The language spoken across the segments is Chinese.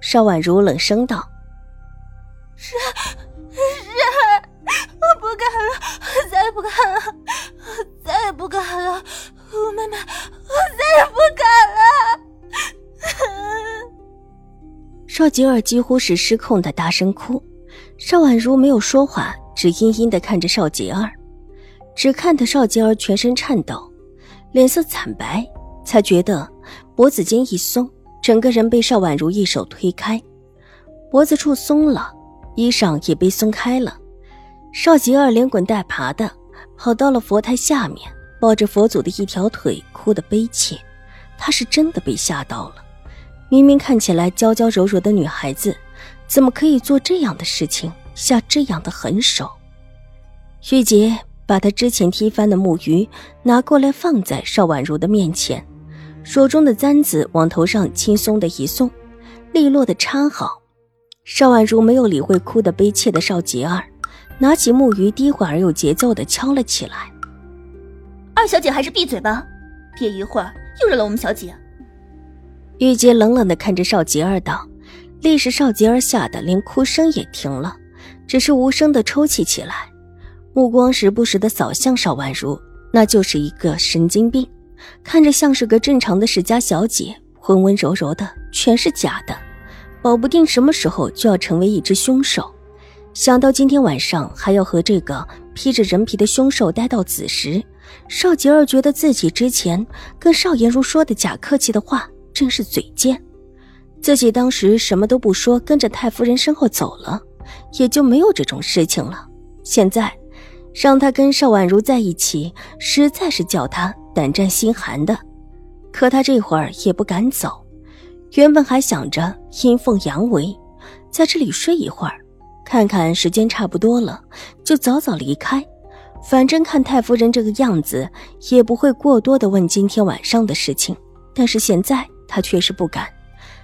邵婉如冷声道：“是是，我不敢了，我再也不敢了，我再也不敢了，吴妹妹，我再也不敢了。”邵吉儿几乎是失控的大声哭，邵婉如没有说话，只阴阴的看着邵吉儿，只看得邵吉儿全身颤抖，脸色惨白，才觉得脖子间一松。整个人被邵婉如一手推开，脖子处松了，衣裳也被松开了。邵吉儿连滚带爬的跑到了佛台下面，抱着佛祖的一条腿，哭得悲切。她是真的被吓到了，明明看起来娇娇柔柔的女孩子，怎么可以做这样的事情，下这样的狠手？玉洁把她之前踢翻的木鱼拿过来，放在邵婉如的面前。手中的簪子往头上轻松的一送，利落的插好。邵婉如没有理会哭得悲切的邵杰儿，拿起木鱼，低缓而有节奏的敲了起来。二小姐还是闭嘴吧，别一会儿又惹了我们小姐。玉洁冷冷的看着邵杰儿道，立时邵杰儿吓得连哭声也停了，只是无声的抽泣起来，目光时不时的扫向邵婉如，那就是一个神经病。看着像是个正常的世家小姐，温温柔柔的，全是假的，保不定什么时候就要成为一只凶手。想到今天晚上还要和这个披着人皮的凶手待到子时，邵杰儿觉得自己之前跟邵颜如说的假客气的话真是嘴贱。自己当时什么都不说，跟着太夫人身后走了，也就没有这种事情了。现在让他跟邵婉如在一起，实在是叫他。胆战心寒的，可他这会儿也不敢走。原本还想着阴奉阳违，在这里睡一会儿，看看时间差不多了，就早早离开。反正看太夫人这个样子，也不会过多的问今天晚上的事情。但是现在他却是不敢，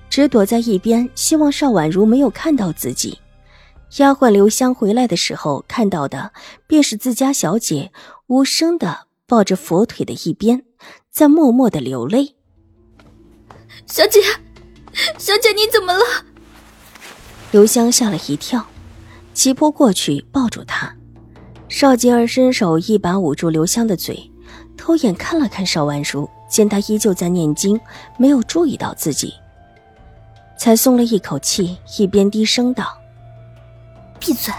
只躲在一边，希望邵婉如没有看到自己。丫鬟刘香回来的时候看到的，便是自家小姐无声的。抱着佛腿的一边，在默默的流泪。小姐，小姐，你怎么了？刘香吓了一跳，急扑过去抱住他。邵吉儿伸手一把捂住刘香的嘴，偷眼看了看邵万如，见他依旧在念经，没有注意到自己，才松了一口气，一边低声道：“闭嘴！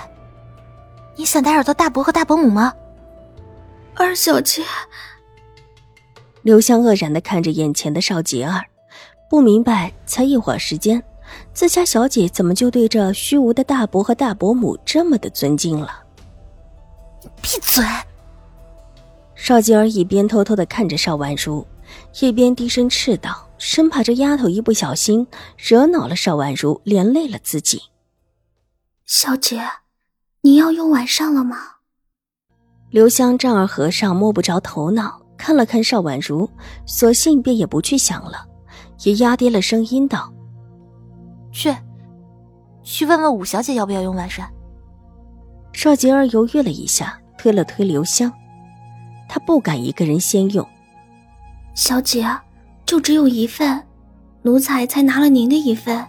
你想打扰到大伯和大伯母吗？”二小姐，刘香愕然的看着眼前的邵杰儿，不明白，才一会儿时间，自家小姐怎么就对这虚无的大伯和大伯母这么的尊敬了？闭嘴！邵杰儿一边偷偷的看着邵婉如，一边低声斥道，生怕这丫头一不小心惹恼了邵婉如，连累了自己。小姐，你要用晚膳了吗？刘香丈二和尚摸不着头脑，看了看邵婉如，索性便也不去想了，也压低了声音道：“去，去问问五小姐要不要用晚膳。”邵吉儿犹豫了一下，推了推刘香，她不敢一个人先用。小姐，就只有一份，奴才才拿了您的一份，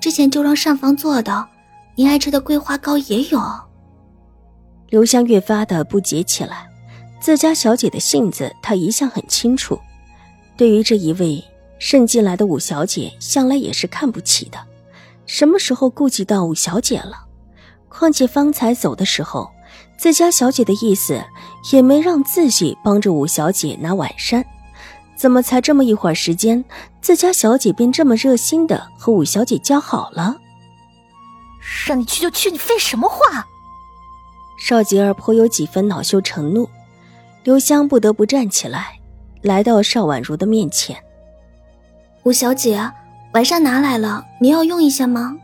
之前就让膳房做的，您爱吃的桂花糕也有。刘香越发的不解起来，自家小姐的性子，她一向很清楚。对于这一位渗进来的五小姐，向来也是看不起的。什么时候顾及到五小姐了？况且方才走的时候，自家小姐的意思也没让自己帮着五小姐拿晚膳，怎么才这么一会儿时间，自家小姐便这么热心的和五小姐交好了？让你去就去，你废什么话？邵吉儿颇有几分恼羞成怒，刘香不得不站起来，来到邵婉如的面前。五小姐，晚膳拿来了，您要用一下吗？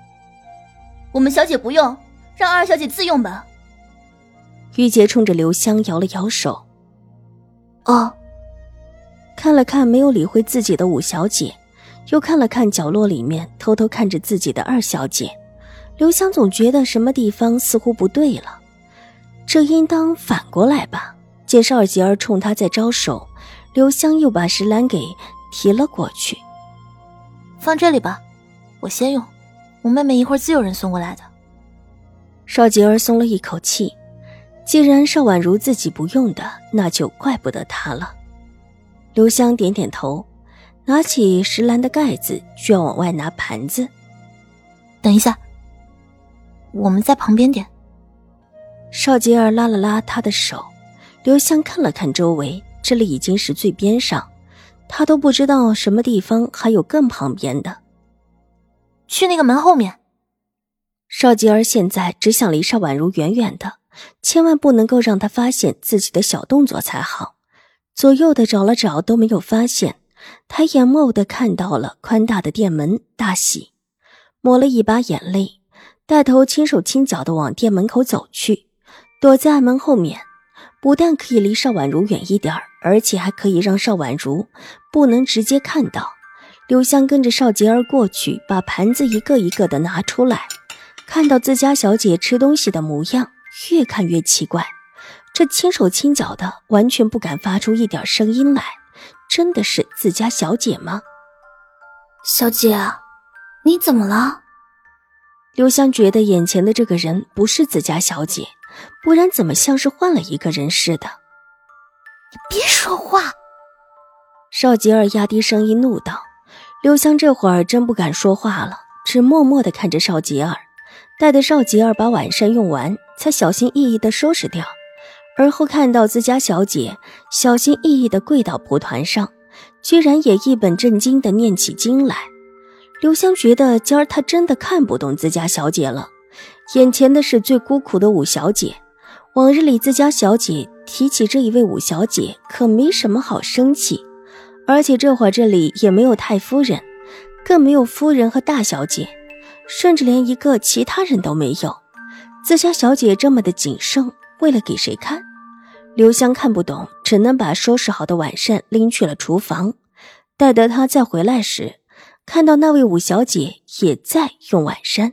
我们小姐不用，让二小姐自用吧。玉洁冲着刘香摇了摇手。哦，看了看没有理会自己的五小姐，又看了看角落里面偷偷看着自己的二小姐，刘香总觉得什么地方似乎不对了。这应当反过来吧？见邵杰儿冲他在招手，刘香又把石兰给提了过去。放这里吧，我先用，我妹妹一会儿自有人送过来的。邵杰儿松了一口气，既然邵婉如自己不用的，那就怪不得她了。刘香点点头，拿起石兰的盖子，就要往外拿盘子。等一下，我们在旁边点。邵杰儿拉了拉他的手，刘香看了看周围，这里已经是最边上，他都不知道什么地方还有更旁边的。去那个门后面。邵杰儿现在只想离邵婉如远远的，千万不能够让他发现自己的小动作才好。左右的找了找都没有发现，抬眼眸的看到了宽大的店门，大喜，抹了一把眼泪，带头轻手轻脚的往店门口走去。躲在暗门后面，不但可以离邵婉如远一点而且还可以让邵婉如不能直接看到。刘香跟着邵杰儿过去，把盘子一个一个的拿出来，看到自家小姐吃东西的模样，越看越奇怪。这轻手轻脚的，完全不敢发出一点声音来，真的是自家小姐吗？小姐，你怎么了？刘香觉得眼前的这个人不是自家小姐。不然怎么像是换了一个人似的？你别说话！邵吉儿压低声音怒道。刘香这会儿真不敢说话了，只默默的看着邵吉儿，待得邵吉儿把晚膳用完，才小心翼翼的收拾掉。而后看到自家小姐小心翼翼的跪到蒲团上，居然也一本正经的念起经来。刘香觉得今儿她真的看不懂自家小姐了。眼前的是最孤苦的五小姐，往日里自家小姐提起这一位五小姐，可没什么好生气。而且这会儿这里也没有太夫人，更没有夫人和大小姐，甚至连一个其他人都没有。自家小姐这么的谨慎，为了给谁看？刘香看不懂，只能把收拾好的晚膳拎去了厨房。待得她再回来时，看到那位五小姐也在用晚膳。